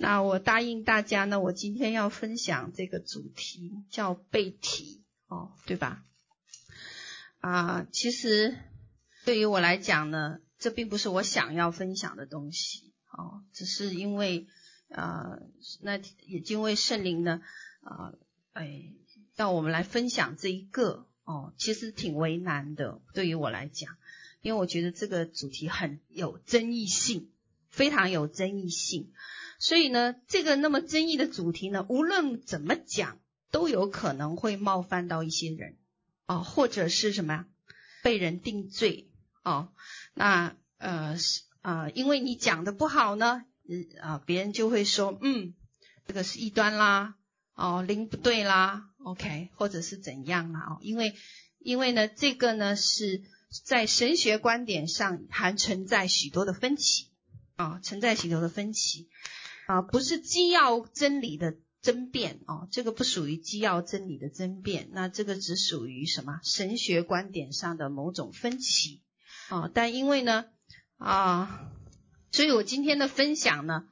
那我答应大家呢，我今天要分享这个主题叫背题哦，对吧？啊，其实对于我来讲呢，这并不是我想要分享的东西哦，只是因为啊，那也因为圣灵呢啊，哎，让我们来分享这一个哦，其实挺为难的，对于我来讲，因为我觉得这个主题很有争议性，非常有争议性。所以呢，这个那么争议的主题呢，无论怎么讲，都有可能会冒犯到一些人，啊，或者是什么呀，被人定罪，哦，那呃是啊、因为你讲的不好呢，啊、别人就会说，嗯，这个是异端啦，哦，灵不对啦，OK，或者是怎样啦，哦，因为因为呢，这个呢是在神学观点上还存在许多的分歧，啊、存在许多的分歧。啊，不是基要真理的争辩哦，这个不属于基要真理的争辩，那这个只属于什么神学观点上的某种分歧啊。但因为呢啊，所以我今天的分享呢，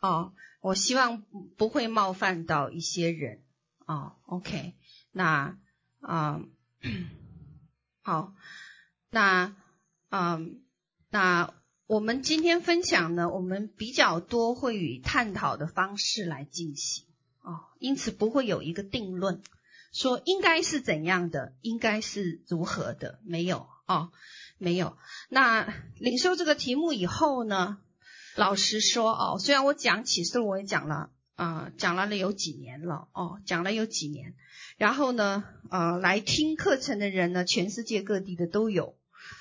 哦，我希望不会冒犯到一些人哦。OK，那啊，好，那嗯，那。我们今天分享呢，我们比较多会以探讨的方式来进行哦，因此不会有一个定论，说应该是怎样的，应该是如何的，没有哦，没有。那领受这个题目以后呢，老实说哦，虽然我讲启示我也讲了啊、讲了了有几年了哦，讲了有几年，然后呢，呃，来听课程的人呢，全世界各地的都有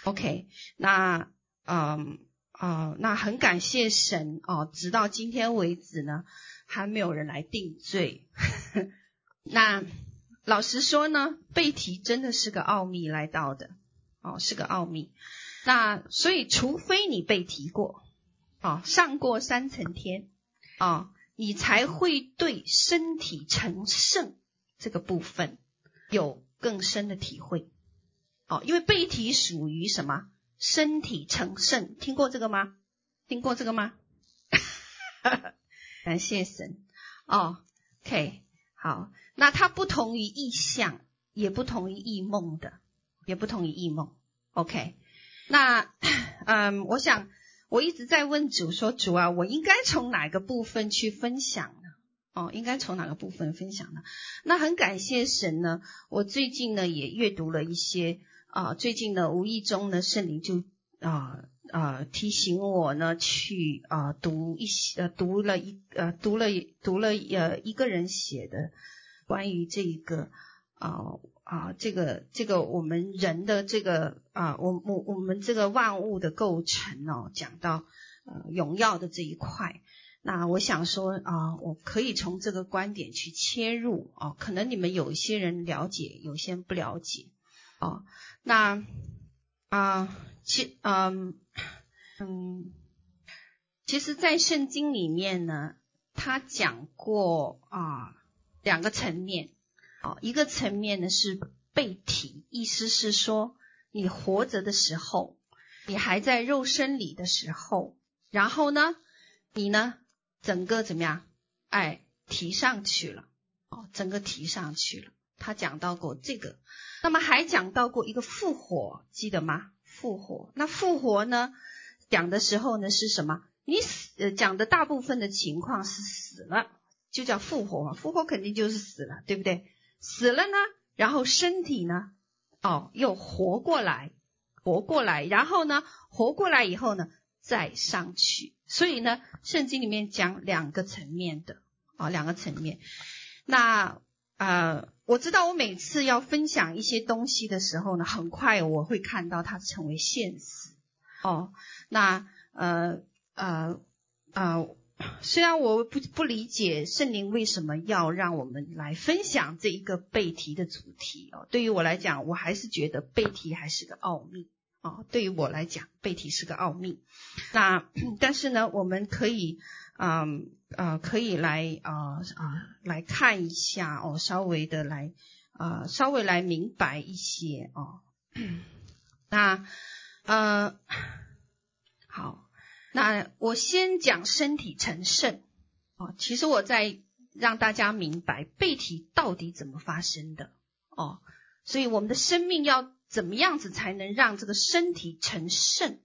，OK，那嗯。啊、那很感谢神哦，直到今天为止呢，还没有人来定罪。那老实说呢，背题真的是个奥秘来到的哦，是个奥秘。那所以，除非你背题过，哦，上过三层天，哦，你才会对身体成圣这个部分有更深的体会。哦，因为背题属于什么？身体成圣，听过这个吗？听过这个吗？感谢神哦。OK，好，那它不同于意象，也不同于异梦的，也不同于异梦。OK，那 嗯，我想我一直在问主说：“主啊，我应该从哪个部分去分享呢？哦，应该从哪个部分分享呢？”那很感谢神呢，我最近呢也阅读了一些。啊，最近呢，无意中呢，圣灵就啊啊提醒我呢，去啊读一些呃读了一呃读了读了呃一个人写的关于这一个啊啊这个这个我们人的这个啊我我我们这个万物的构成哦，讲到呃荣耀的这一块，那我想说啊，我可以从这个观点去切入啊，可能你们有一些人了解，有些人不了解。哦，那啊、其嗯嗯，其实，在圣经里面呢，他讲过啊两个层面。哦，一个层面呢是背提，意思是说，你活着的时候，你还在肉身里的时候，然后呢，你呢整个怎么样？哎，提上去了，哦，整个提上去了。他讲到过这个。那么还讲到过一个复活，记得吗？复活，那复活呢？讲的时候呢是什么？你死，呃，讲的大部分的情况是死了，就叫复活嘛。复活肯定就是死了，对不对？死了呢，然后身体呢，哦，又活过来，活过来，然后呢，活过来以后呢，再上去。所以呢，圣经里面讲两个层面的，啊、哦，两个层面。那。呃，我知道我每次要分享一些东西的时候呢，很快我会看到它成为现实。哦，那呃呃呃，虽然我不不理解圣灵为什么要让我们来分享这一个背题的主题哦，对于我来讲，我还是觉得背题还是个奥秘哦。对于我来讲，背题是个奥秘。那但是呢，我们可以。嗯呃，可以来啊啊、来看一下哦，稍微的来啊、稍微来明白一些哦。那呃好，那我先讲身体成圣哦，其实我在让大家明白背体到底怎么发生的哦，所以我们的生命要怎么样子才能让这个身体成圣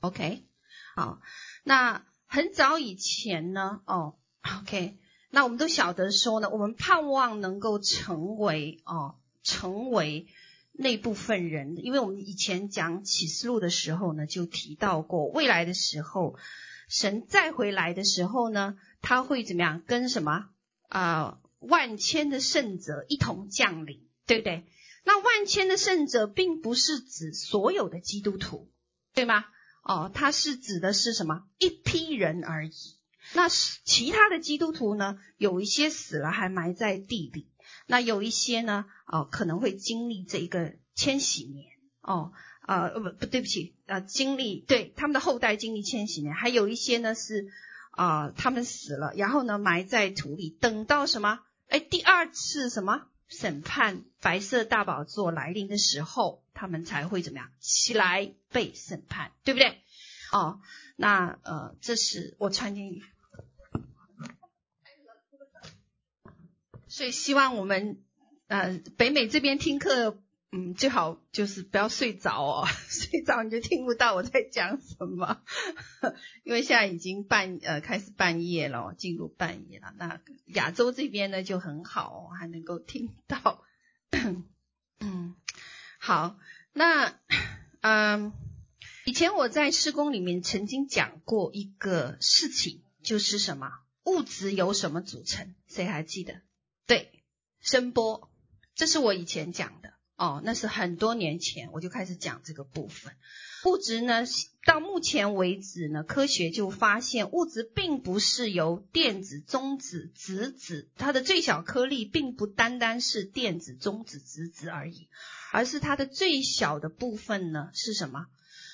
？OK，好，那很早以前呢，哦，OK，那我们都晓得说呢，我们盼望能够成为哦，成为那部分人，因为我们以前讲启示录的时候呢，就提到过未来的时候。神再回来的时候呢，他会怎么样？跟什么啊、万千的圣者一同降临，对不对？那万千的圣者并不是指所有的基督徒，对吗？哦，他是指的是什么？一批人而已。那是其他的基督徒呢？有一些死了，还埋在地里；那有一些呢，哦，可能会经历这一个千禧年，哦。啊，不不，对不起，呃，经历对他们的后代经历千禧年，还有一些呢是啊、他们死了，然后呢埋在土里，等到什么？哎，第二次什么审判，白色大宝座来临的时候，他们才会怎么样起来被审判，对不对？哦，那呃，这是我传给你，所以希望我们呃北美这边听课。嗯，最好就是不要睡着哦，睡着你就听不到我在讲什么。因为现在已经半呃开始半夜了，进入半夜了。那亚洲这边呢就很好，还能够听到。嗯，好，那嗯，以前我在施工里面曾经讲过一个事情，就是什么物质由什么组成？谁还记得？对，声波，这是我以前讲的。哦，那是很多年前我就开始讲这个部分。物质呢，到目前为止呢，科学就发现物质并不是由电子、中子、质子，它的最小颗粒并不单单是电子、中子、质子而已，而是它的最小的部分呢是什么？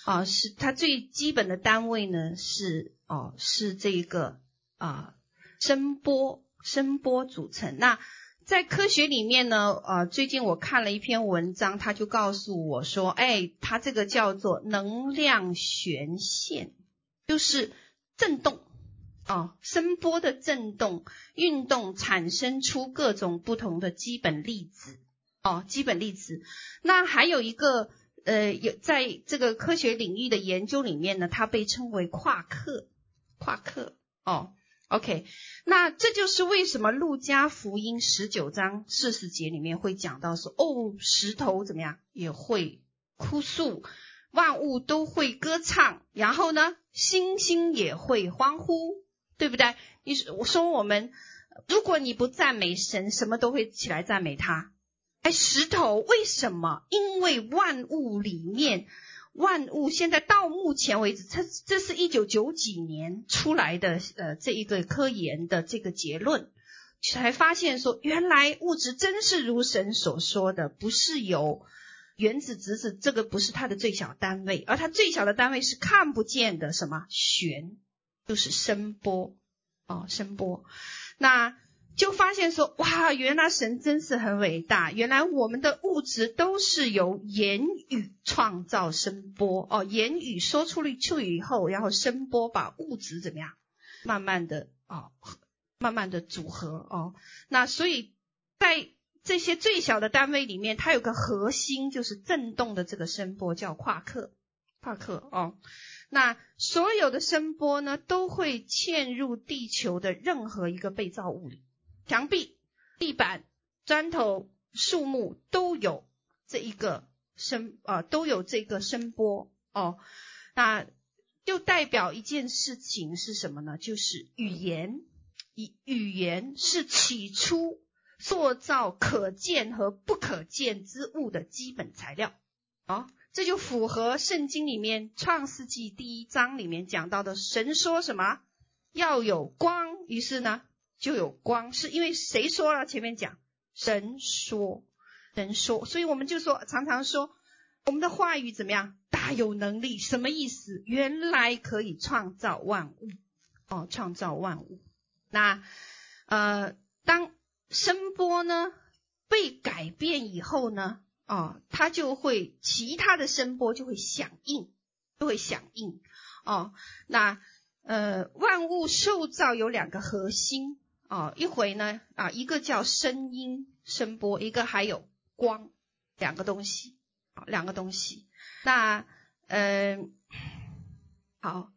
啊，是它最基本的单位呢是哦，是这个啊声波，声波组成。那在科学里面呢，呃，最近我看了一篇文章，他就告诉我说，哎，它这个叫做能量弦线，就是震动，哦，声波的震动运动产生出各种不同的基本粒子，哦，基本粒子。那还有一个，呃，有在这个科学领域的研究里面呢，它被称为夸克，夸克，哦。OK，那这就是为什么路加福音十九章四十节里面会讲到说，哦，石头怎么样也会哭诉，万物都会歌唱，然后呢，星星也会欢呼，对不对？你说，我说我们，如果你不赞美神，什么都会起来赞美他。哎，石头为什么？因为万物里面。万物现在到目前为止，这这是一九九几年出来的呃这一个科研的这个结论，才发现说原来物质真是如神所说的，不是由原子、质子，这个不是它的最小单位，而它最小的单位是看不见的什么弦，就是声波哦，声波，那。就发现说，哇，原来神真是很伟大。原来我们的物质都是由言语创造声波哦，言语说出了去以后，然后声波把物质怎么样，慢慢的哦，慢慢的组合哦。那所以在这些最小的单位里面，它有个核心，就是震动的这个声波叫夸克，夸克哦。那所有的声波呢，都会嵌入地球的任何一个被造物里。墙壁、地板、砖头、树木都有这一个声啊、都有这个声波哦。那就代表一件事情是什么呢？就是语言，语语言是起初塑造可见和不可见之物的基本材料。哦，这就符合圣经里面创世纪第一章里面讲到的，神说什么？要有光，于是呢？就有光，是因为谁说了？前面讲神说，神说，所以我们就说，常常说我们的话语怎么样？大有能力，什么意思？原来可以创造万物哦，创造万物。那呃，当声波呢被改变以后呢，哦，它就会其他的声波就会响应，就会响应哦。那呃，万物受造有两个核心哦，一回呢啊，一个叫声音声波，一个还有光，两个东西啊，两个东西。那嗯、好，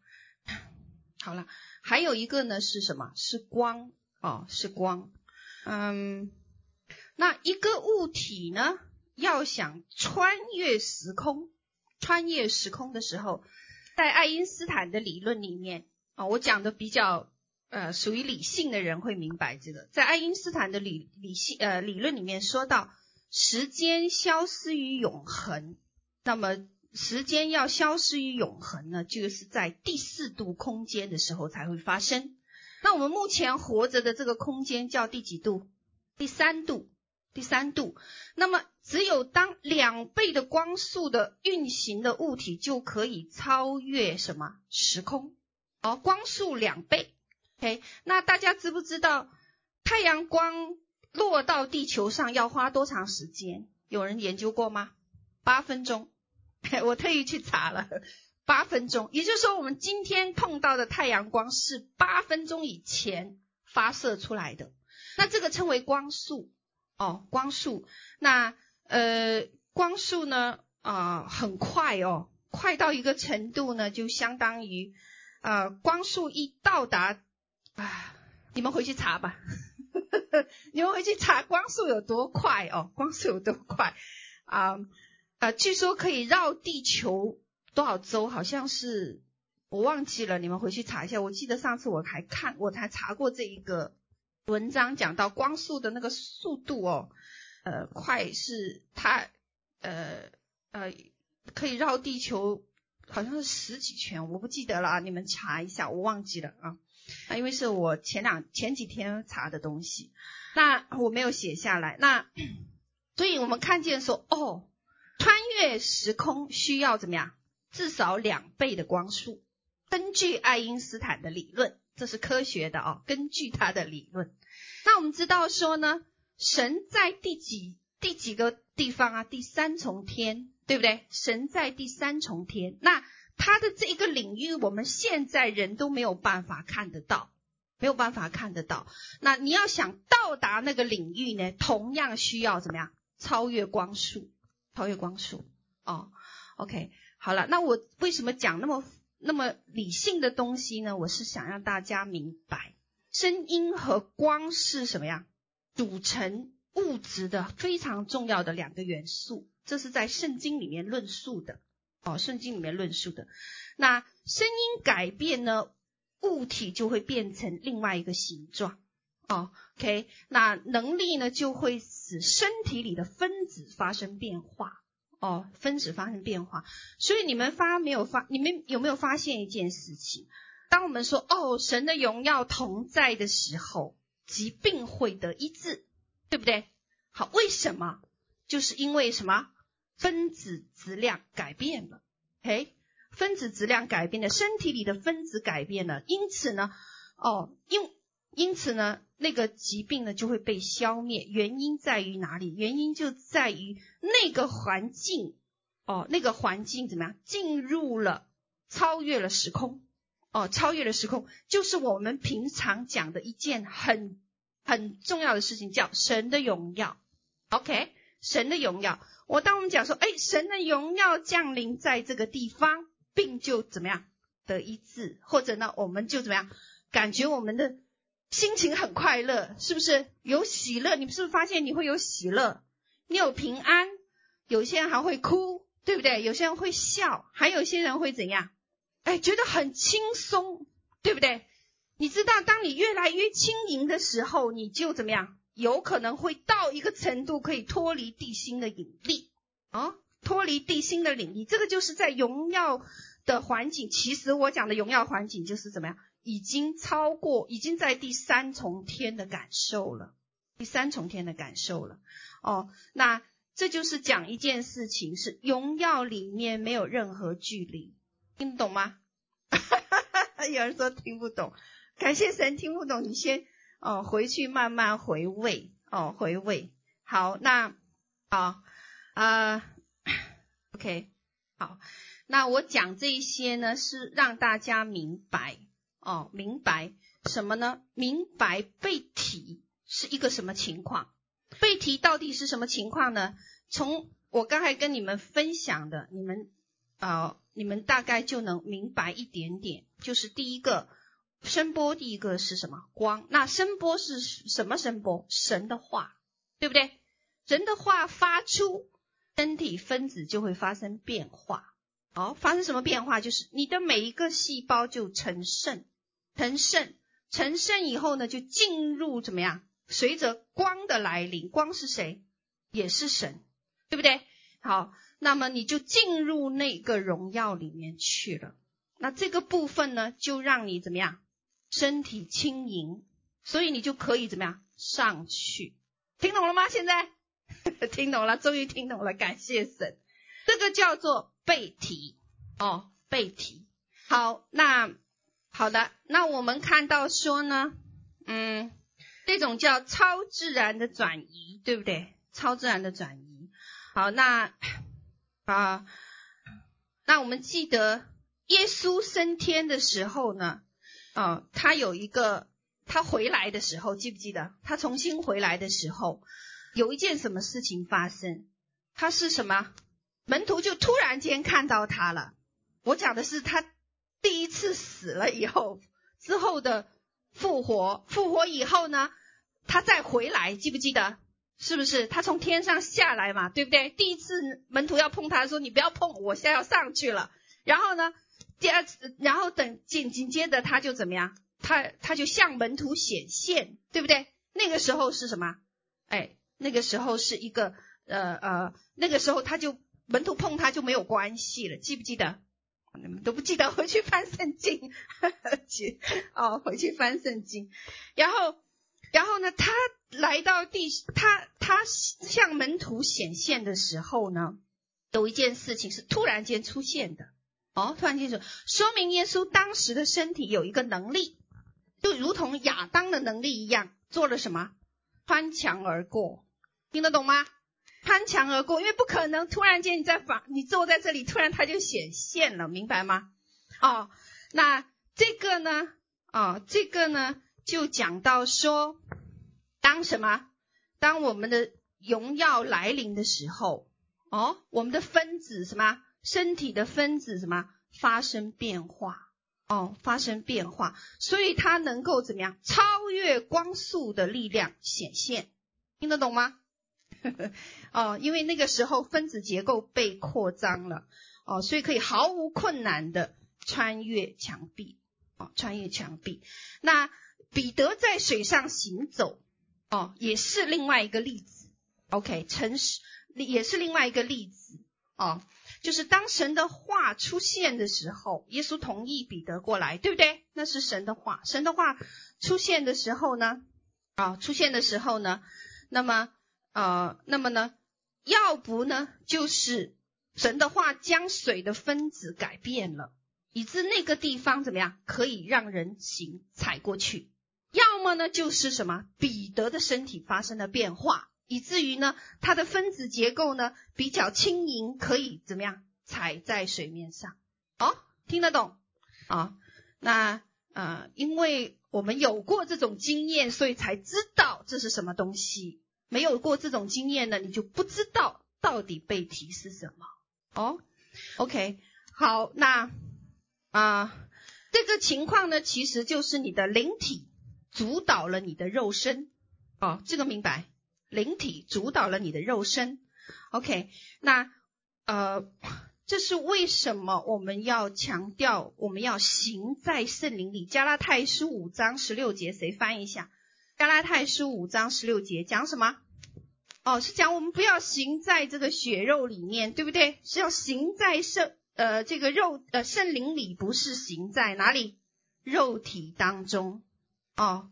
好了，还有一个呢是什么？是光哦，是光。嗯，那一个物体呢，要想穿越时空，穿越时空的时候，在爱因斯坦的理论里面。啊、我讲的比较呃属于理性的人会明白这个，在爱因斯坦的理理性呃理论里面说到，时间消失于永恒，那么时间要消失于永恒呢，就是在第四度空间的时候才会发生。那我们目前活着的这个空间叫第几度？第三度，第三度。那么只有当两倍的光速的运行的物体就可以超越什么时空？哦，光速两倍，OK，那大家知不知道太阳光落到地球上要花多长时间？有人研究过吗？八分钟，我特意去查了，八分钟。也就是说，我们今天碰到的太阳光是八分钟以前发射出来的。那这个称为光速，哦，光速。那呃，光速呢，啊、很快哦，快到一个程度呢，就相当于。呃，光速一到达，啊，你们回去查吧，你们回去查光速有多快哦，光速有多快啊？呃，据说可以绕地球多少周？好像是我忘记了，你们回去查一下。我记得上次我还看，我才查过这一个文章，讲到光速的那个速度哦，呃，快是它呃呃可以绕地球。好像是十几圈，我不记得了啊，你们查一下，我忘记了啊。啊，因为是我前两前几天查的东西，那我没有写下来。那所以我们看见说，哦，穿越时空需要怎么样？至少两倍的光速。根据爱因斯坦的理论，这是科学的哦。根据他的理论，那我们知道说呢，神在第几第几个地方啊？第三重天。对不对？神在第三重天，那他的这一个领域，我们现在人都没有办法看得到，没有办法看得到。那你要想到达那个领域呢，同样需要怎么样？超越光速，超越光速。哦，OK，好了，那我为什么讲那么那么理性的东西呢？我是想让大家明白，声音和光是什么呀组成物质的非常重要的两个元素。这是在圣经里面论述的，哦，圣经里面论述的。那声音改变呢，物体就会变成另外一个形状，哦，OK。那能力呢，就会使身体里的分子发生变化，哦，分子发生变化。所以你们发没有发？你们有没有发现一件事情？当我们说哦，神的荣耀同在的时候，疾病会得医治，对不对？好，为什么？就是因为什么？分子质量改变了，嘿，分子质量改变了，身体里的分子改变了，因此呢，哦，因因此呢，那个疾病呢就会被消灭。原因在于哪里？原因就在于那个环境，哦，那个环境怎么样？进入了，超越了时空，哦，超越了时空，就是我们平常讲的一件很很重要的事情，叫神的荣耀。OK，神的荣耀。我当我们讲说，哎，神的荣耀降临在这个地方，病就怎么样得医治，或者呢，我们就怎么样感觉我们的心情很快乐，是不是有喜乐？你是不是发现你会有喜乐？你有平安？有些人还会哭，对不对？有些人会笑，还有些人会怎样？哎，觉得很轻松，对不对？你知道，当你越来越轻盈的时候，你就怎么样？有可能会到一个程度，可以脱离地心的引力啊，脱离地心的引力，这个就是在荣耀的环境。其实我讲的荣耀环境就是怎么样，已经超过，已经在第三重天的感受了，第三重天的感受了。哦，那这就是讲一件事情，是荣耀里面没有任何距离，听得懂吗？有人说听不懂，感谢神听不懂，你先。哦，回去慢慢回味哦，回味。好，那好啊，呃，OK，好，那我讲这些呢，是让大家明白哦，明白什么呢？明白被提是一个什么情况？被提到底是什么情况呢？从我刚才跟你们分享的，你们啊、你们大概就能明白一点点。就是第一个声波，第一个是什么？光。那声波是什么声波？神的话，对不对？人的话发出，身体分子就会发生变化。好、哦，发生什么变化？就是你的每一个细胞就成圣，成圣，成圣以后呢，就进入怎么样？随着光的来临，光是谁？也是神，对不对？好，那么你就进入那个荣耀里面去了。那这个部分呢，就让你怎么样？身体轻盈，所以你就可以怎么样？上去。听懂了吗？现在 听懂了，终于听懂了，感谢神。这个叫做背提哦，背提。好，那好的，那我们看到说呢，嗯。这种叫超自然的转移，对不对？超自然的转移。好，那啊，那我们记得耶稣升天的时候呢，啊，他有一个他回来的时候，记不记得？他重新回来的时候，有一件什么事情发生？他是什么？门徒就突然间看到他了。我讲的是他第一次死了以后之后的。复活，复活以后呢，他再回来，记不记得？是不是他从天上下来嘛？对不对？第一次门徒要碰他说：“你不要碰，我现在要上去了。”然后呢，第二次，然后等紧紧接着他就怎么样？他他就向门徒显现，对不对？那个时候是什么？哎，那个时候是一个呃呃，那个时候他就门徒碰他就没有关系了，记不记得？你们都不记得，回去翻圣经，去 哦，回去翻圣经。然后，然后呢，他来到地，他他向门徒显现的时候呢，有一件事情是突然间出现的。哦，突然间说，说明耶稣当时的身体有一个能力，就如同亚当的能力一样，做了什么？穿墙而过，听得懂吗？攀墙而过，因为不可能突然间你在房，你坐在这里，突然它就显现了，明白吗？哦，那这个呢？哦，这个呢，就讲到说，当什么？当我们的荣耀来临的时候，哦，我们的分子什么？身体的分子什么？发生变化，哦，发生变化，所以它能够怎么样？超越光速的力量显现，听得懂吗？哦，因为那个时候分子结构被扩张了，哦，所以可以毫无困难的穿越墙壁，哦，穿越墙壁。那彼得在水上行走，哦，也是另外一个例子。OK，诚实也是另外一个例子，哦，就是当神的话出现的时候，耶稣同意彼得过来，对不对？那是神的话，神的话出现的时候呢，啊、出现的时候呢，那么。呃，那么呢，要不呢，就是神的话将水的分子改变了，以致那个地方怎么样可以让人行踩过去；要么呢，就是什么彼得的身体发生了变化，以至于呢，它的分子结构呢比较轻盈，可以怎么样踩在水面上。哦，听得懂？啊、那呃，因为我们有过这种经验，所以才知道这是什么东西。没有过这种经验呢，你就不知道到底被提是什么哦。OK，好，那啊、这个情况呢，其实就是你的灵体主导了你的肉身哦，这个明白？灵体主导了你的肉身。OK，那呃，这是为什么我们要强调我们要行在圣灵里？加拉太书五章十六节，谁翻译一下？加拉太书五章十六节讲什么？哦，是讲我们不要行在这个血肉里面，对不对？是要行在圣呃这个肉呃圣灵里，不是行在哪里？肉体当中。哦，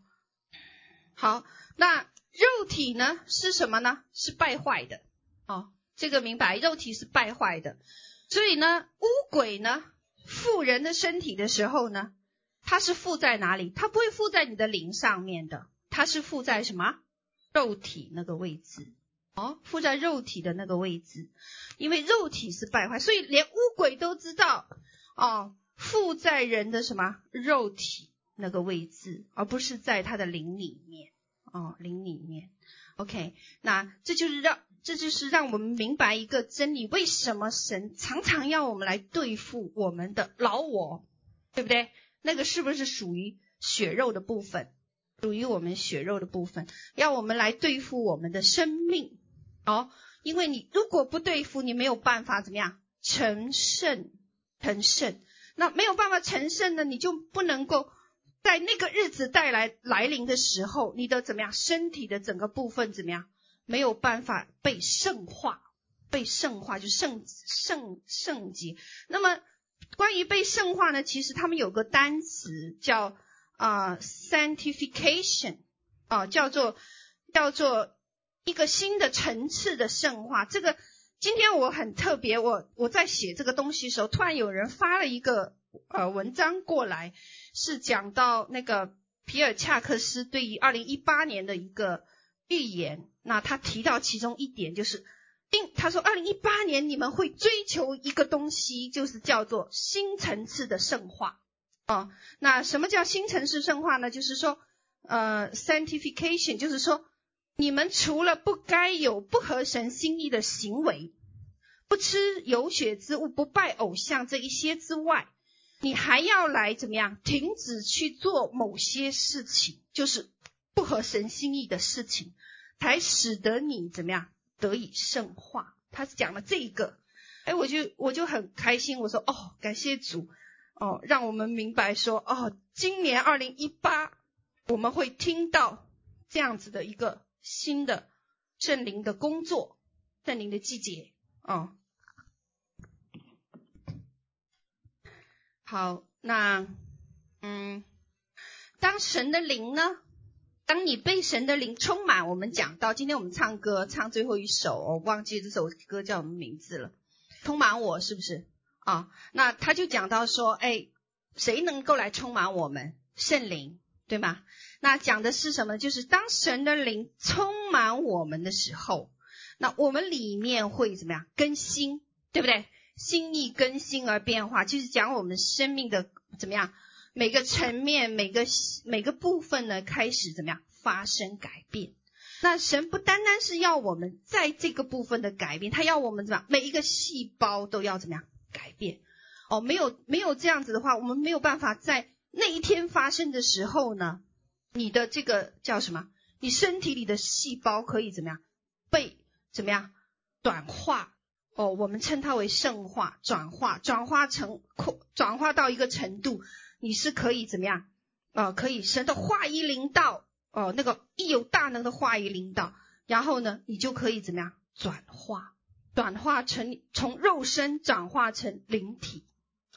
好，那肉体呢是什么呢？是败坏的。哦，这个明白，肉体是败坏的。所以呢，污鬼呢附人的身体的时候呢，它是附在哪里？它不会附在你的灵上面的。它是附在什么？肉体那个位置哦，附在肉体的那个位置，因为肉体是败坏，所以连污鬼都知道哦，附在人的什么肉体那个位置，而不是在他的灵里面。哦，灵里面。OK，那这就是让这就是让我们明白一个真理：为什么神常常要我们来对付我们的老我，对不对？那个是不是属于血肉的部分？属于我们血肉的部分，要我们来对付我们的生命。哦，因为你如果不对付，你没有办法怎么样成圣，成圣。那没有办法成圣呢，你就不能够在那个日子带来来临的时候，你的怎么样身体的整个部分怎么样没有办法被圣化，被圣化就圣圣圣洁。那么关于被圣化呢，其实他们有个单词叫啊、sanctification 啊、叫做叫做一个新的层次的圣化，这个。今天我很特别，我我在写这个东西的时候，突然有人发了一个呃文章过来，是讲到那个皮尔恰克斯对于二零一八年的一个预言。那他提到其中一点就是，定他说二零一八年你们会追求一个东西，就是叫做新层次的圣化哦。那什么叫新层次圣化呢？就是说呃 sanctification，就是说。你们除了不该有不合神心意的行为，不吃有血之物，不拜偶像这一些之外，你还要来怎么样？停止去做某些事情，就是不合神心意的事情，才使得你怎么样得以圣化。他是讲了这一个，哎，我就我就很开心，我说哦，感谢主，哦，让我们明白说哦，今年二零一八我们会听到这样子的一个。新的圣灵的工作，圣灵的季节哦。好，那嗯，当神的灵呢？当你被神的灵充满，我们讲到今天我们唱歌唱最后一首，我忘记这首歌叫什么名字了。充满我是不是啊、那他就讲到说，哎，谁能够来充满我们？圣灵，对吗？那讲的是什么？就是当神的灵充满我们的时候，那我们里面会怎么样？更新，对不对？心意更新而变化，就是讲我们生命的怎么样？每个层面、每个每个部分呢，开始怎么样发生改变？那神不单单是要我们在这个部分的改变，他要我们怎么样？每一个细胞都要怎么样改变？哦，没有没有这样子的话，我们没有办法在那一天发生的时候呢？你的这个叫什么？你身体里的细胞可以怎么样被怎么样转化？哦，我们称它为圣化、转化、转化成扩、转化到一个程度，你是可以怎么样？呃，可以神的话语临到哦，那个一有大能的话语临到，然后呢，你就可以怎么样转化？转化成从肉身转化成灵体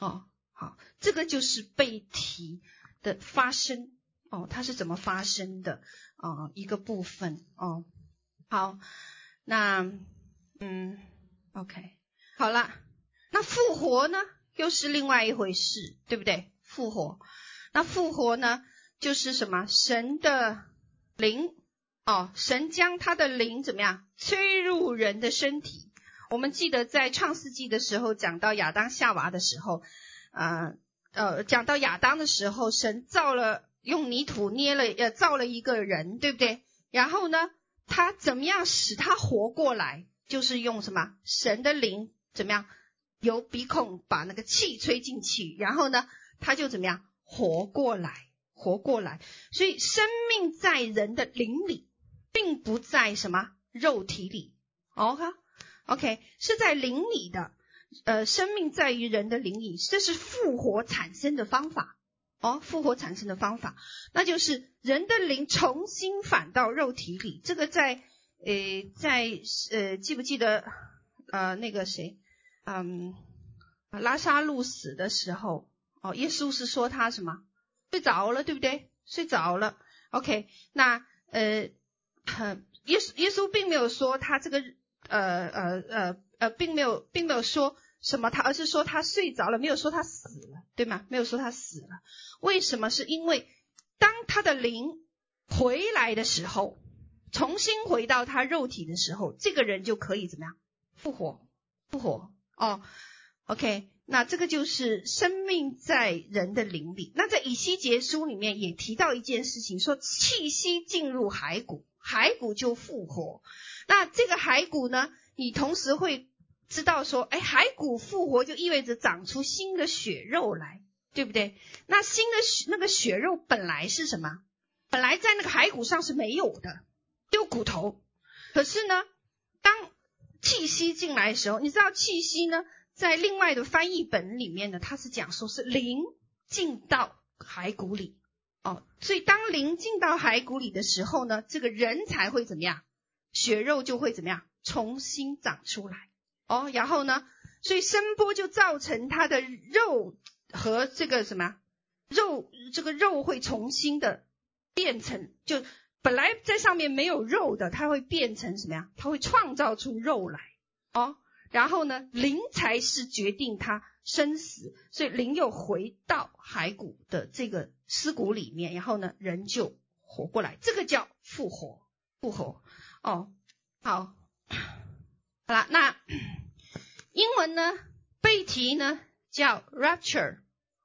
哦。好，这个就是被提的发生。哦，它是怎么发生的？哦，一个部分哦。好，那嗯，OK，好了。那复活呢，又是另外一回事，对不对？复活，那复活呢，就是什么？神的灵哦，神将他的灵怎么样吹入人的身体？我们记得在创世纪的时候讲到亚当夏娃的时候，啊呃，呃，讲到亚当的时候，神造了。用泥土捏了，呃，造了一个人，对不对？然后呢，他怎么样使他活过来？就是用什么？神的灵怎么样？由鼻孔把那个气吹进去，然后呢，他就怎么样？活过来，活过来。所以生命在人的灵里，并不在什么肉体里。OK，OK，是在灵里的。呃，生命在于人的灵里，这是复活产生的方法。哦，复活产生的方法，那就是人的灵重新返到肉体里。这个在，呃，在呃，记不记得，呃，那个谁，嗯，拉撒路死的时候，哦，耶稣是说他什么？睡着了，对不对？睡着了。OK，那呃，耶稣耶稣并没有说他这个，呃呃呃呃，并没有并没有说。什么他？而是说他睡着了，没有说他死了，对吗？没有说他死了。为什么？是因为当他的灵回来的时候，重新回到他肉体的时候，这个人就可以怎么样？复活，复活。哦，OK。那这个就是生命在人的灵里。那在以西结书里面也提到一件事情，说气息进入骸骨，骸骨就复活。那这个骸骨呢，你同时会知道说，哎，骸骨复活就意味着长出新的血肉来，对不对？那新的血那个血肉本来是什么？本来在那个骸骨上是没有的，丢骨头。可是呢，当气息进来的时候，你知道气息呢？在另外的翻译本里面呢，它是讲说是灵进到骸骨里哦，所以当灵进到骸骨里的时候呢，这个人才会怎么样？血肉就会怎么样？重新长出来哦。然后呢，所以声波就造成他的肉和这个什么肉，这个肉会重新的变成，就本来在上面没有肉的，它会变成什么呀？它会创造出肉来哦。然后呢，灵才是决定他生死，所以灵又回到骸骨的这个尸骨里面，然后呢，人就活过来，这个叫复活，复活哦。好，好了，那英文呢，被提呢叫 rapture，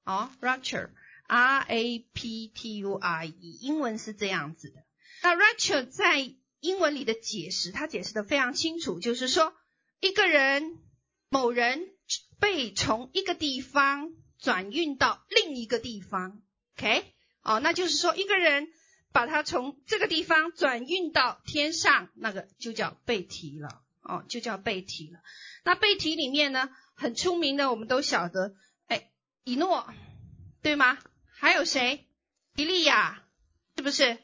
哦，rapture，R A P T U R E，英文是这样子的。那 rapture 在英文里的解释，它解释的非常清楚，就是说。一个人，某人被从一个地方转运到另一个地方，OK？哦，那就是说一个人把他从这个地方转运到天上，那个就叫被提了，哦，就叫被提了。那被提里面呢，很出名的，我们都晓得，哎，以诺，对吗？还有谁？以利亚，是不是？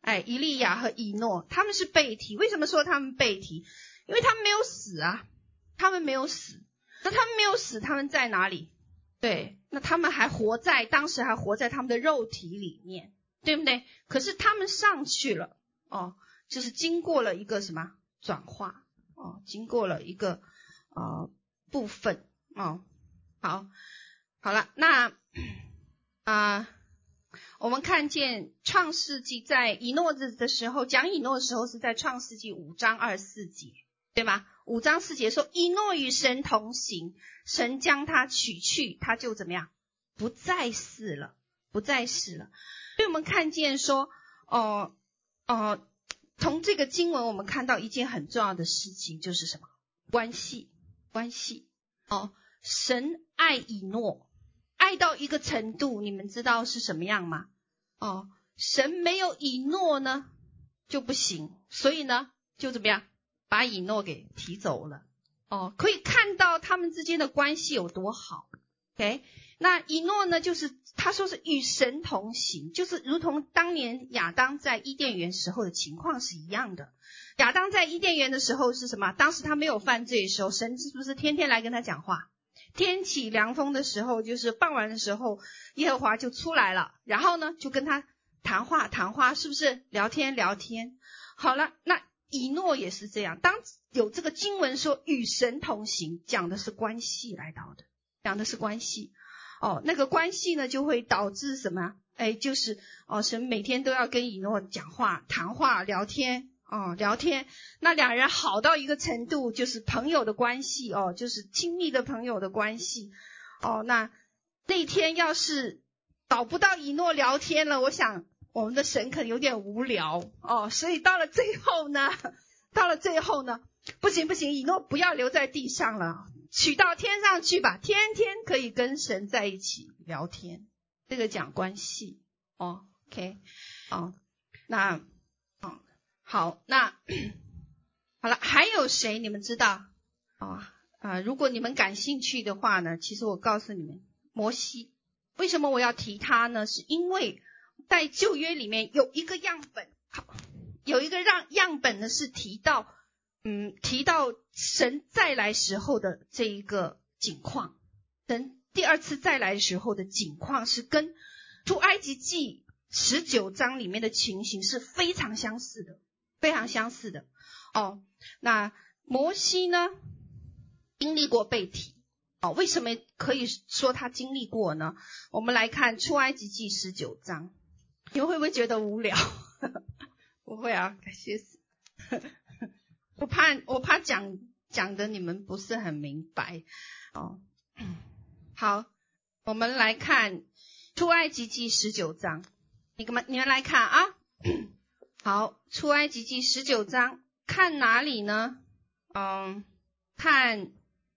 哎，以利亚和以诺，他们是被提。为什么说他们被提？因为他们没有死啊，他们没有死，那他们没有死，他们在哪里？对，那他们还活在，当时还活在他们的肉体里面，对不对？可是他们上去了，哦，就是经过了一个什么转化，哦，经过了一个呃部分，哦，好，好了，那啊、我们看见创世纪在以诺日的时候，讲以诺的时候是在创世纪五章二十四节。对吗？五章四节说，以诺与神同行，神将他取去，他就怎么样？不再死了，不再死了。所以我们看见说，哦、哦、从这个经文我们看到一件很重要的事情，就是什么？关系，关系。哦，神爱以诺，爱到一个程度，你们知道是什么样吗？哦，神没有以诺呢，就不行，所以呢，就怎么样？把以诺给提走了，哦，可以看到他们之间的关系有多好。OK，那以诺呢，就是他说是与神同行，就是如同当年亚当在伊甸园时候的情况是一样的。亚当在伊甸园的时候是什么？当时他没有犯罪的时候，神是不是天天来跟他讲话？天起凉风的时候，就是傍晚的时候，耶和华就出来了，然后呢，就跟他谈话，谈话是不是聊天聊天？好了，那。以诺也是这样，当有这个经文说与神同行，讲的是关系来到的，讲的是关系。哦，那个关系呢，就会导致什么？哎，就是哦，神每天都要跟以诺讲话、谈话、聊天，哦，聊天。那两人好到一个程度，就是朋友的关系，哦，就是亲密的朋友的关系。哦，那那天要是找不到以诺聊天了，我想。我们的神可能有点无聊哦，所以到了最后呢，到了最后呢，不行不行，以诺不要留在地上了，取到天上去吧，天天可以跟神在一起聊天，这个讲关系哦，OK，哦，那，哦，好，那 好了，还有谁你们知道？哦啊，如果你们感兴趣的话呢，其实我告诉你们，摩西，为什么我要提他呢？是因为。在旧约里面有一个样本，好，有一个让样本呢是提到，嗯，提到神再来时候的这一个景况，神第二次再来时候的景况是跟出埃及记十九章里面的情形是非常相似的，非常相似的。哦，那摩西呢，经历过被提，哦，为什么可以说他经历过呢？我们来看出埃及记十九章。你们会不会觉得无聊？不会啊，感谢死。我怕我怕讲讲的你们不是很明白哦。好，我们来看出埃及记十九章，你们你们来看啊。好，出埃及记十九章，看哪里呢？嗯，看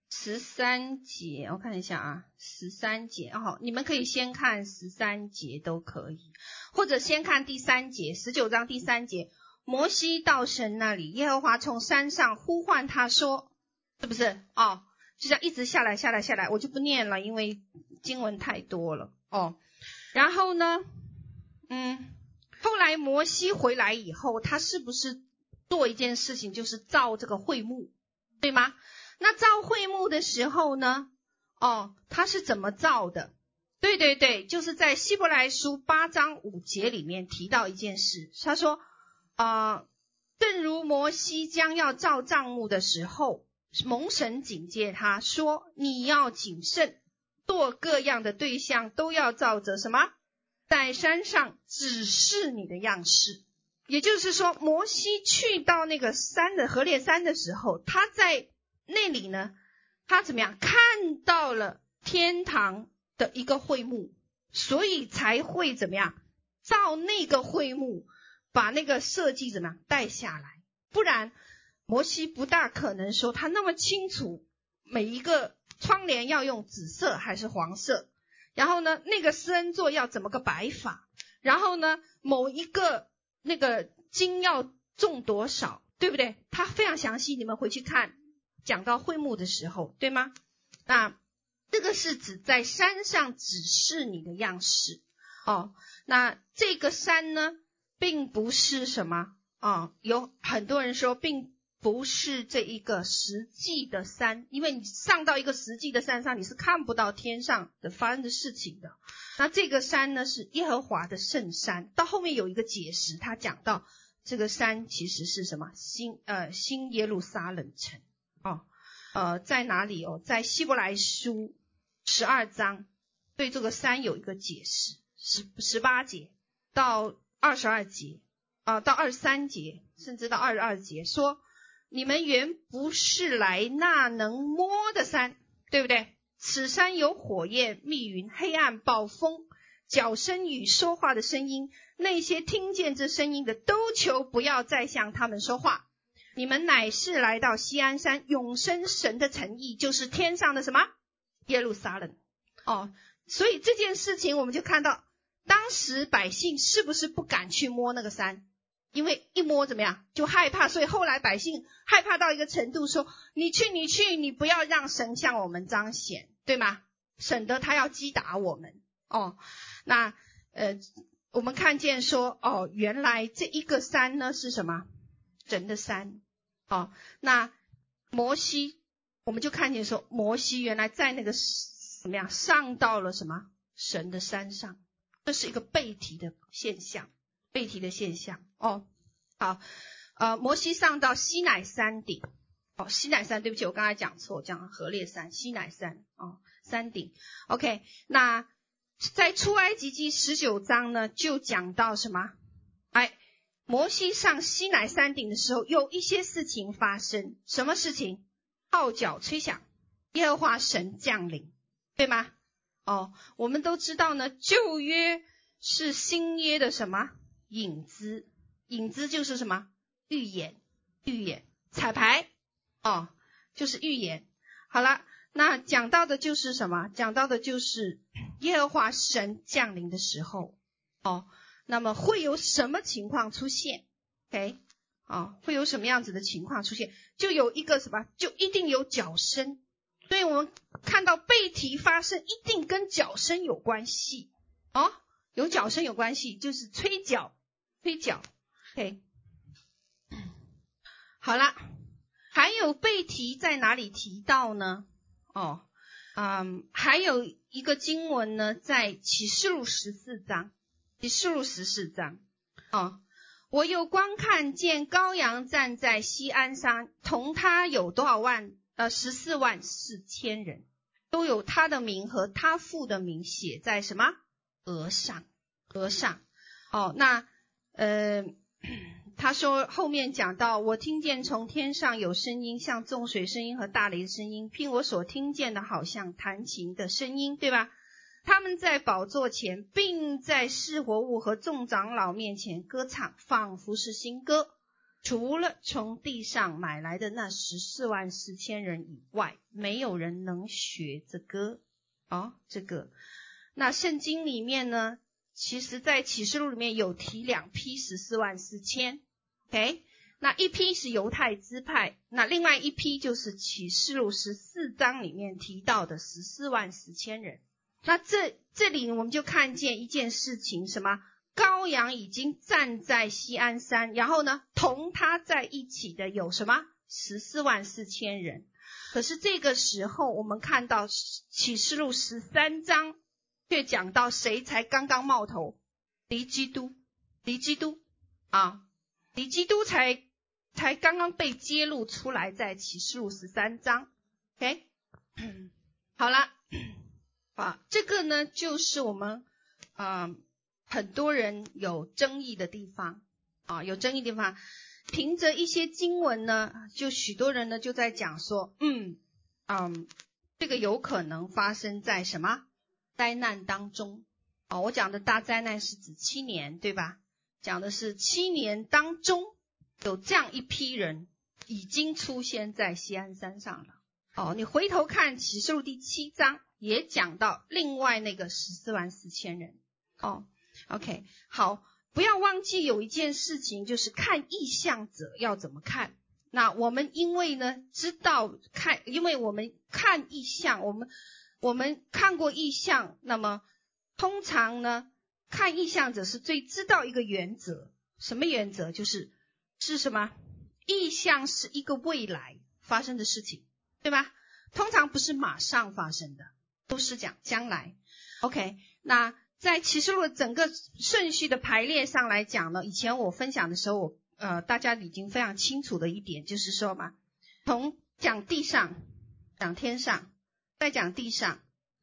十三节，我看一下啊，十三节哦，你们可以先看十三节都可以，或者先看第三节，十九章第三节，摩西到神那里，耶和华从山上呼唤他说，是不是？哦，就这样一直下来，下来，下来，我就不念了，因为经文太多了哦。然后呢，嗯。后来摩西回来以后，他是不是做一件事情，就是造这个会幕，对吗？那造会幕的时候呢？哦，他是怎么造的？对对对，就是在希伯来书八章五节里面提到一件事，他说啊、正如摩西将要造帐幕的时候，蒙神警戒他说，你要谨慎，做各样的对象都要照着什么？在山上指示你的样式，也就是说，摩西去到那个山的何烈山的时候，他在那里呢，他怎么样？看到了天堂的一个会幕，所以才会怎么样？造那个会幕，把那个设计怎么样带下来，不然摩西不大可能说他那么清楚每一个窗帘要用紫色还是黄色。然后呢，那个施恩座要怎么个摆法？然后呢，某一个那个金要重多少，对不对？他非常详细，你们回去看讲到会幕的时候，对吗？那这个是指在山上指示你的样式哦。那这个山呢，并不是什么啊、有很多人说并。不是这一个实际的山，因为你上到一个实际的山上，你是看不到天上的发生的事情的。那这个山呢，是耶和华的圣山。到后面有一个解释，他讲到这个山其实是什么？新呃新耶路撒冷城哦，呃在哪里哦？在希伯来书十二章对这个山有一个解释，十十八节到二十二节啊，到二十三节，甚至到二十二节说。你们原不是来那能摸的山，对不对？此山有火焰、密云、黑暗、暴风、角声与说话的声音。那些听见这声音的，都求不要再向他们说话。你们乃是来到锡安山，永生神的诚意，就是天上的什么？耶路撒冷。哦，所以这件事情我们就看到，当时百姓是不是不敢去摸那个山？因为一摸怎么样就害怕，所以后来百姓害怕到一个程度，说：“你去，你去，你不要让神向我们彰显，对吗？省得他要击打我们。”哦，那呃，我们看见说，哦，原来这一个山呢是什么？神的山。哦，那摩西，我们就看见说，摩西原来在那个怎么样上到了什么神的山上，这是一个背题的现象。背题的现象哦，好，呃，摩西上到西乃山顶，哦，西乃山，对不起，我刚才讲错，讲河烈山，西乃山，哦，山顶，OK，那在出埃及记十九章呢，就讲到什么？哎，摩西上西乃山顶的时候，有一些事情发生，什么事情？号角吹响，耶和华神降临，对吗？哦，我们都知道呢，旧约是新约的什么？影子，影子就是什么？预言，预言，彩排，哦，就是预言。好了，那讲到的就是什么？讲到的就是耶和华神降临的时候，哦，那么会有什么情况出现？OK，哦，会有什么样子的情况出现？就有一个什么？就一定有角声。所以我们看到背题发声，一定跟脚声有关系，哦。有脚声有关系，就是吹脚，吹脚，OK。好了，还有背题在哪里提到呢？哦，嗯，还有一个经文呢，在启示录十四章，启示录十四章，哦，我又观看见羔羊站在锡安山，同他有多少万？呃，十四万四千人，都有他的名和他父的名写在什么？额上，额上，哦，那呃，他说后面讲到，我听见从天上有声音，像众水声音和大雷的声音，凭我所听见的，好像弹琴的声音，对吧？他们在宝座前，并在四活物和众长老面前歌唱，仿佛是新歌。除了从地上买来的那十四万四千人以外，没有人能学这歌。哦，这个。那圣经里面呢，其实在启示录里面有提两批十四万四千。OK，那一批是犹太支派，那另外一批就是启示录十四章里面提到的十四万四千人。那这这里我们就看见一件事情，什么？羔羊已经站在锡安山，然后呢，同他在一起的有什么？十四万四千人。可是这个时候，我们看到启示录十三章却讲到谁才刚刚冒头？敌基督，敌基督啊，敌基督才才刚刚被揭露出来，在启示录十三章。OK，好了。啊，这个呢，就是我们啊、很多人有争议的地方啊，有争议地方。凭着一些经文呢，就许多人呢就在讲说，嗯嗯，这个有可能发生在什么灾难当中？啊，我讲的大灾难是指七年，对吧？讲的是七年当中有这样一批人已经出现在西安山上了。哦，你回头看启示录第七章。也讲到另外那个十四万四千人哦，OK，好，不要忘记有一件事情，就是看意向者要怎么看。那我们因为呢知道看，因为我们看意向，我们我们看过意向，那么通常呢看意向者是最知道一个原则，什么原则？就是是什么？意向是一个未来发生的事情，对吧？通常不是马上发生的。都是讲将来，OK。那在启示录整个顺序的排列上来讲呢，以前我分享的时候，我呃大家已经非常清楚的一点就是说嘛，从讲地上讲天上，再讲地上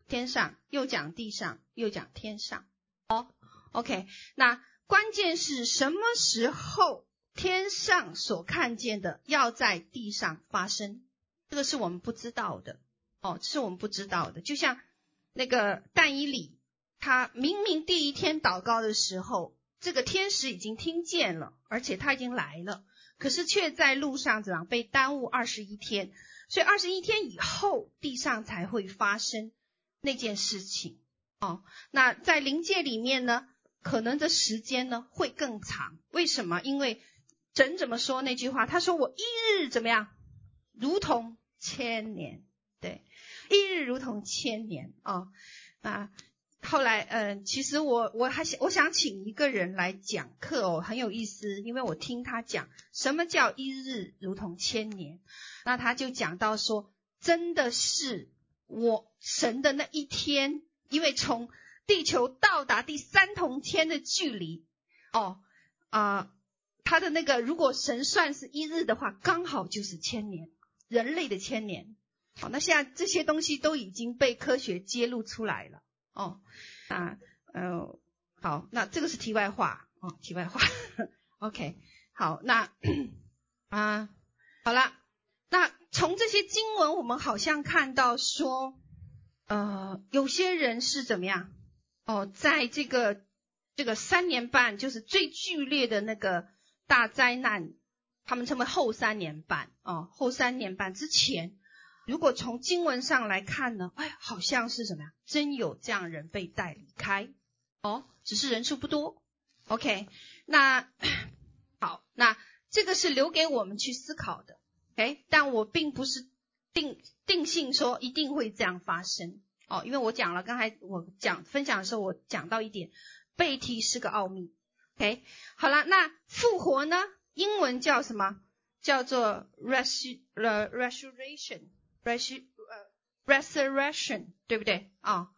天上，又讲地上又讲天上，哦，OK。那关键是什么时候天上所看见的要在地上发生，这个是我们不知道的。哦，是我们不知道的。就像那个但以理，他明明第一天祷告的时候，这个天使已经听见了，而且他已经来了，可是却在路上怎样被耽误二十一天，所以二十一天以后地上才会发生那件事情。哦，那在灵界里面呢，可能的时间呢会更长。为什么？因为神怎么说那句话？他说：“我一日怎么样，如同千年。”对。一日如同千年哦，啊，后来嗯，其实我我还想我想请一个人来讲课哦，很有意思，因为我听他讲什么叫一日如同千年，那他就讲到说，真的是我神的那一天，因为从地球到达第三重天的距离哦啊，他的那个如果神算是一日的话，刚好就是千年，人类的千年。好，那现在这些东西都已经被科学揭露出来了哦。啊，呃，好，那这个是题外话哦，题外话。OK，好，那啊，好了，那从这些经文，我们好像看到说，呃，有些人是怎么样？哦，在这个这个三年半，就是最剧烈的那个大灾难，他们称为后三年半哦，后三年半之前。如果从经文上来看呢，哎，好像是什么呀？真有这样人被带离开哦，只是人数不多。OK，那好，那这个是留给我们去思考的。OK，但我并不是定定性说一定会这样发生哦，因为我讲了，刚才我讲分享的时候，我讲到一点，被提是个奥秘。OK，好了，那复活呢？英文叫什么？叫做 res resurrection。resurrection，对不对啊？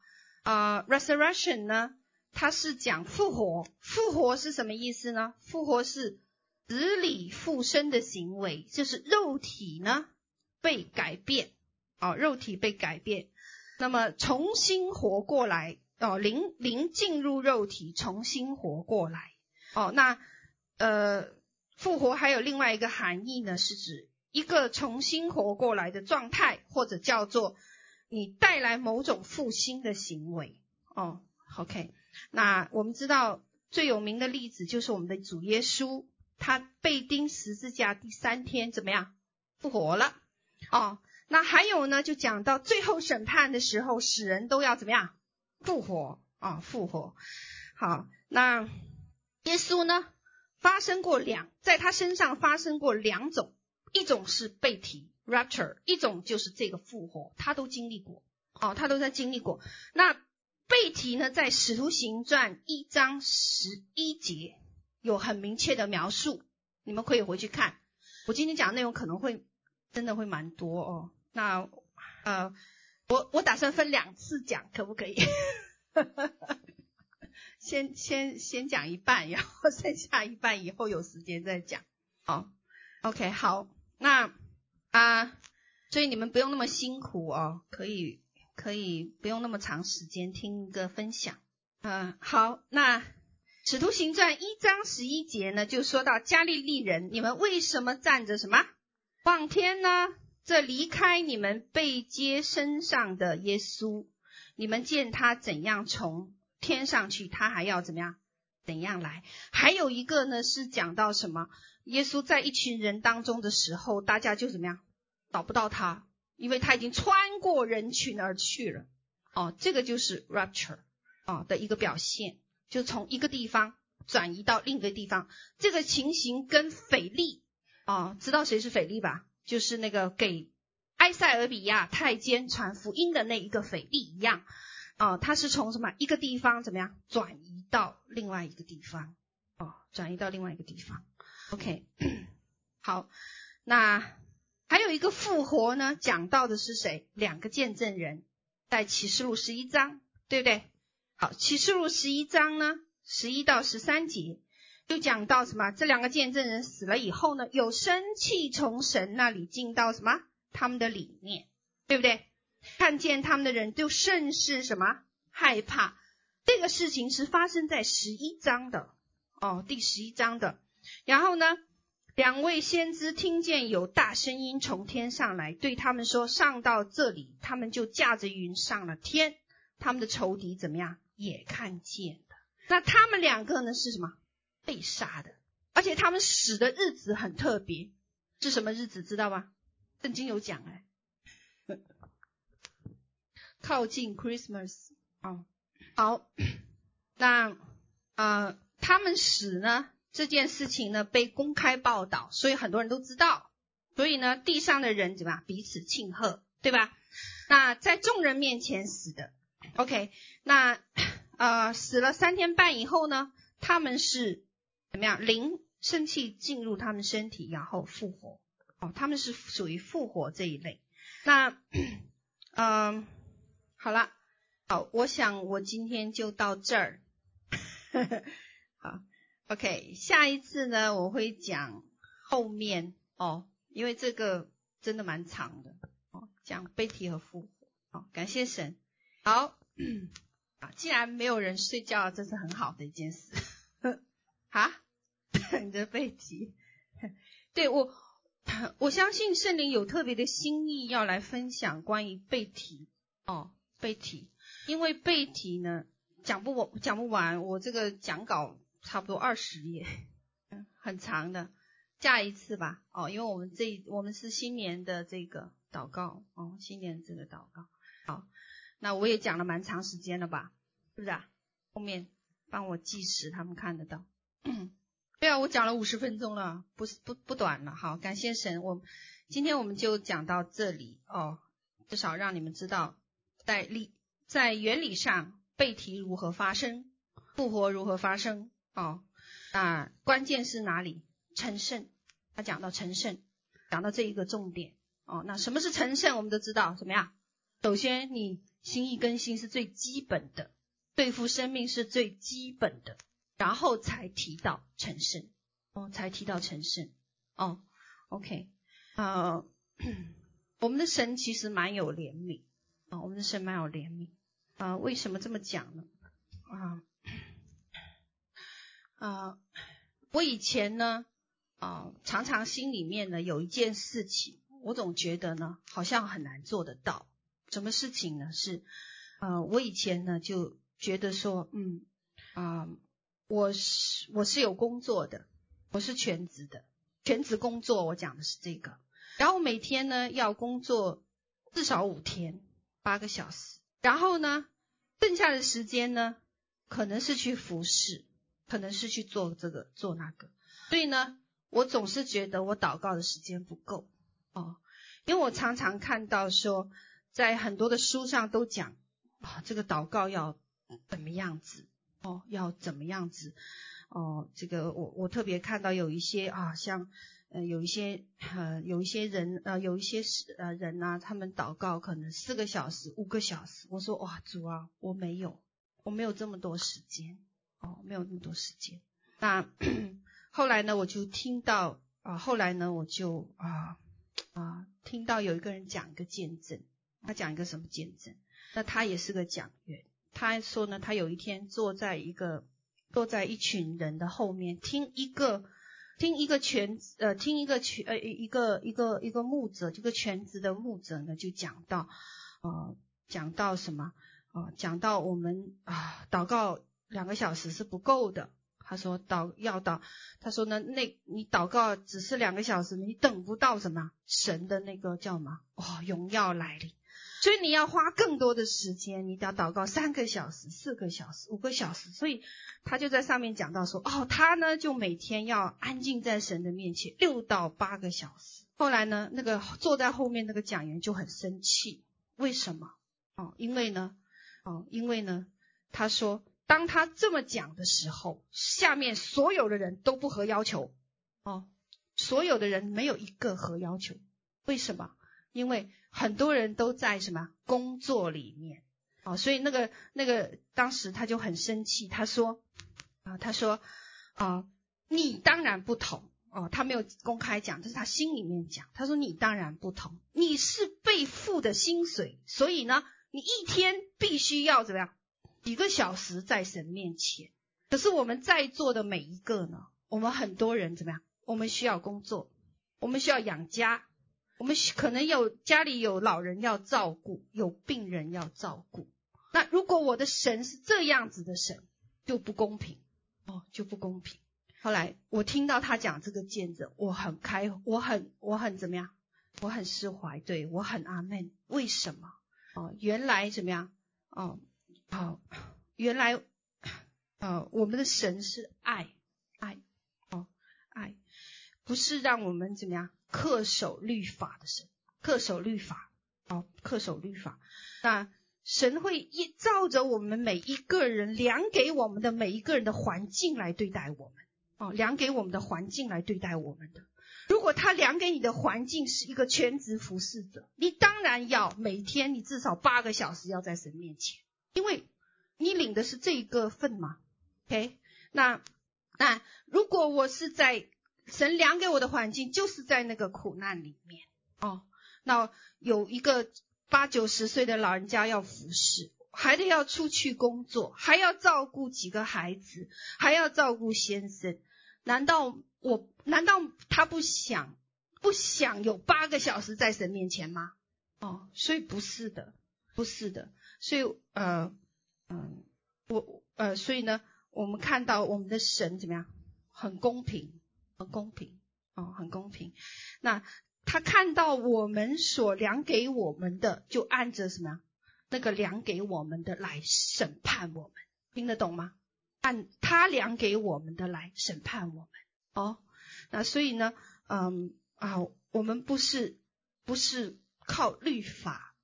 啊、resurrection 呢，它是讲复活。复活是什么意思呢？复活是死里复生的行为，就是肉体呢被改变，哦，肉体被改变，那么重新活过来，哦，灵灵进入肉体，重新活过来，哦，那呃复活还有另外一个含义呢，是指一个重新活过来的状态，或者叫做你带来某种复兴的行为。哦，OK，那我们知道最有名的例子就是我们的主耶稣，他被钉十字架第三天怎么样？复活了。哦，那还有呢，就讲到最后审判的时候，死人都要怎么样？复活啊，哦，复活。好，那耶稣呢，发生过两，在他身上发生过两种，一种是被提 rapture，一种就是这个复活，他都经历过。哦，他都在经历过。那被提呢，在使徒行传一章十一节有很明确的描述，你们可以回去看。我今天讲的内容可能会。真的会蛮多哦，那呃，我我打算分两次讲，可不可以？先先先讲一半，然后 剩下一半以后有时间再讲。好，OK，好，那啊、所以你们不用那么辛苦哦，可以可以不用那么长时间听一个分享。嗯、好，那使徒行传一章十一节呢，就说到加利利人，你们为什么站着什么？望天呢？这离开你们被接身上的耶稣，你们见他怎样从天上去，他还要怎么样？怎样来？还有一个呢，是讲到什么？耶稣在一群人当中的时候，大家就怎么样？找不到他，因为他已经穿过人群而去了。哦，这个就是 rapture 哦的一个表现，就从一个地方转移到另一个地方。这个情形跟腓利。啊，知道谁是腓利吧？就是那个给埃塞俄比亚太监传福音的那一个腓利一样。哦，他是从什么一个地方怎么样转移到另外一个地方？哦，转移到另外一个地方。OK，好，那还有一个复活呢？讲到的是谁？两个见证人，在启示录十一章，对不对？好，启示录十一章呢，十一到十三节。就讲到什么？这两个见证人死了以后呢，有生气从神那里进到什么？他们的里面，对不对？看见他们的人就甚是什么？害怕。这个事情是发生在十一章的哦，第十一章的。然后呢，两位先知听见有大声音从天上来，对他们说：“上到这里。”他们就驾着云上了天。他们的仇敌怎么样？也看见了。那他们两个呢？是什么？被杀的，而且他们死的日子很特别，是什么日子知道吗？圣经有讲哎，靠近 Christmas 哦，好，那呃，他们死呢这件事情呢被公开报道，所以很多人都知道，所以呢地上的人怎么样彼此庆贺，对吧？那在众人面前死的，OK，那呃死了三天半以后呢，他们是。怎么样？灵生气进入他们身体，然后复活。哦，他们是属于复活这一类。那，嗯、好了，好，我想我今天就到这儿。好，OK，下一次呢，我会讲后面哦，因为这个真的蛮长的哦，讲背提和复活。好，感谢神。好，啊，既然没有人睡觉，这是很好的一件事。啊？你的背题，对我，我相信圣灵有特别的心意要来分享关于背提哦，背提，因为背提呢讲不完，讲不完，我这个讲稿差不多二十页，嗯很长的，下一次吧哦，因为我们这我们是新年的这个祷告哦，新年这个祷告，好，那我也讲了蛮长时间了吧，是不是啊？后面帮我计时，他们看得到。对啊，我讲了五十分钟了，不是不不短了。好，感谢神，我今天我们就讲到这里哦，至少让你们知道在理在原理上背题如何发生，复活如何发生哦。啊，关键是哪里？成圣，他讲到成圣，讲到这一个重点哦。那什么是成圣？我们都知道怎么样？首先，你心意更新是最基本的，对付生命是最基本的。然后才提到成圣，哦，才提到成圣，哦，OK，呃，我们的神其实蛮有怜悯，啊、哦，我们的神蛮有怜悯，啊、为什么这么讲呢？啊，啊，我以前呢，啊、常常心里面呢有一件事情，我总觉得呢好像很难做得到。什么事情呢？是，呃，我以前呢就觉得说，嗯，啊、我是我是有工作的，我是全职的，全职工作，我讲的是这个。然后每天呢要工作至少五天，八个小时。然后呢，剩下的时间呢，可能是去服侍，可能是去做这个做那个。所以呢，我总是觉得我祷告的时间不够哦，因为我常常看到说，在很多的书上都讲啊，这个祷告要怎么样子哦，要怎么样子哦，这个我我特别看到有一些啊，像呃有一些呃有一些人呃有一些是呃人呐、啊，他们祷告可能四个小时、五个小时，我说哇主啊，我没有，我没有这么多时间。哦，没有那么多时间。那 后来呢，我就听到啊，后来呢，我就啊啊听到有一个人讲一个见证。他讲一个什么见证？那他也是个讲员。他说呢，他有一天坐在一个坐在一群人的后面，听一个听一个全呃听一个全呃一个一个一个牧者，这个全职的牧者呢就讲到呃讲到什么啊、讲到我们啊祷告两个小时是不够的。他说祷要祷，他说呢那你祷告只是两个小时，你等不到什么神的那个叫什么哦荣耀来临。所以你要花更多的时间，你要祷告三个小时、四个小时、五个小时。所以他就在上面讲到说，哦，他呢就每天要安静在神的面前六到八个小时。后来呢，那个坐在后面那个讲员就很生气，为什么？哦，因为呢，哦，因为呢，他说，当他这么讲的时候，下面所有的人都不合要求，哦，所有的人没有一个合要求，为什么？因为很多人都在什么？工作里面，哦，所以那个那个当时他就很生气，他说啊，他说啊，你当然不同。哦，他没有公开讲，但是他心里面讲。他说你当然不同，你是被付的薪水，所以呢，你一天必须要怎么样几个小时在神面前。可是我们在座的每一个呢，我们很多人怎么样？我们需要工作，我们需要养家。我们可能有家里有老人要照顾，有病人要照顾。那如果我的神是这样子的神，就不公平哦，就不公平。后来我听到他讲这个见证，我很开，我很我很怎么样？我很释怀，对，我很阿门。为什么？哦，原来怎么样？哦，好，原来，哦，我们的神是爱，爱，哦，爱，不是让我们怎么样？恪守律法的神，恪守律法，哦，恪守律法。那神会依照着我们每一个人量给我们的每一个人的环境来对待我们，哦，量给我们的环境来对待我们的。如果他量给你的环境是一个全职服侍者，你当然要每天你至少八个小时要在神面前，因为你领的是这一个份嘛。OK，那那如果我是在神量给我的环境就是在那个苦难里面哦。那有一个八九十岁的老人家要服侍，还得要出去工作，还要照顾几个孩子，还要照顾先生。难道我难道他不想不想有八个小时在神面前吗？哦，所以不是的，不是的。所以呃嗯，我呃所以呢，我们看到我们的神怎么样？很公平。很公平哦，很公平。那他看到我们所量给我们的，就按着什么？那个量给我们的来审判我们，听得懂吗？按他量给我们的来审判我们。哦，那所以呢，嗯啊，我们不是不是靠律法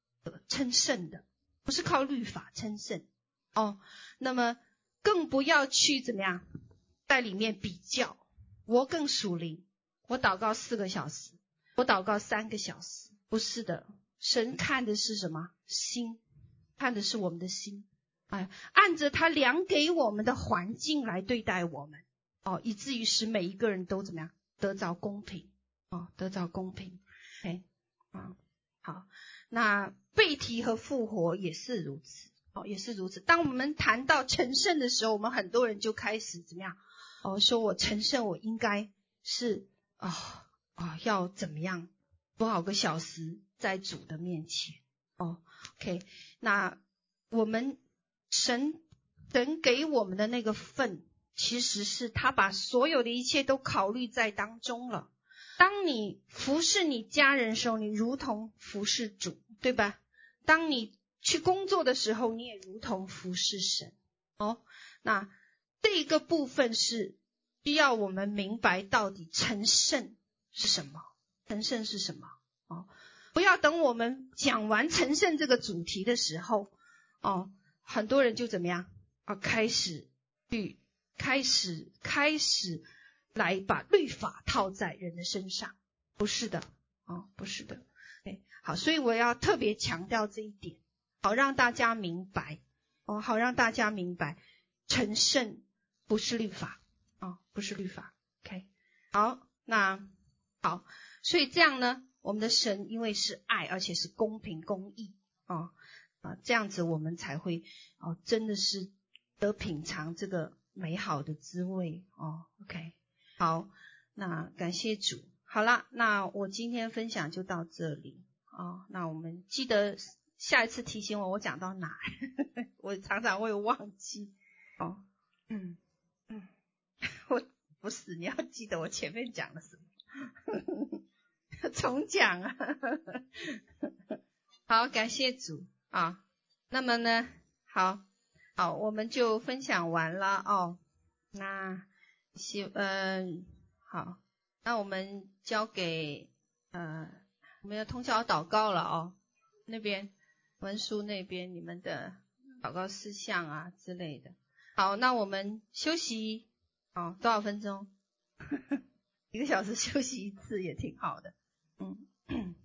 称圣的，不是靠律法称圣。哦，那么更不要去怎么样在里面比较。我更属灵，我祷告四个小时，我祷告三个小时，不是的，神看的是什么？心，看的是我们的心，哎，按着他量给我们的环境来对待我们，哦，以至于使每一个人都怎么样得着公平，哦，得着公平，哎，啊，好，那被提和复活也是如此，哦，也是如此。当我们谈到成圣的时候，我们很多人就开始怎么样？哦，说我成圣，我应该是啊、哦、啊、哦，要怎么样多少个小时在主的面前哦？OK，那我们神神给我们的那个份，其实是他把所有的一切都考虑在当中了。当你服侍你家人的时候，你如同服侍主，对吧？当你去工作的时候，你也如同服侍神。哦，那这个部分是必要我们明白到底成圣是什么？成圣是什么？哦，不要等我们讲完成圣这个主题的时候，哦，很多人就怎么样啊？开始去，开始，开始。来把律法套在人的身上，不是的，哦，不是的，哎，好，所以我要特别强调这一点，好让大家明白，哦，好让大家明白，成圣不是律法，哦，不是律法，OK，好，那好，所以这样呢，我们的神因为是爱，而且是公平公义，哦，啊，这样子我们才会，哦，真的是得品尝这个美好的滋味，哦，OK。好，那感谢主。好了，那我今天分享就到这里啊、哦。那我们记得下一次提醒我，我讲到哪儿？我常常会忘记。哦，嗯嗯，我不是，你要记得我前面讲了什么，重讲啊。好，感谢主啊。那么呢，好好，我们就分享完了哦。那。希嗯好，那我们交给呃我们要通宵祷告了哦，那边文书那边你们的祷告事项啊之类的。好，那我们休息哦，多少分钟？一个小时休息一次也挺好的，嗯。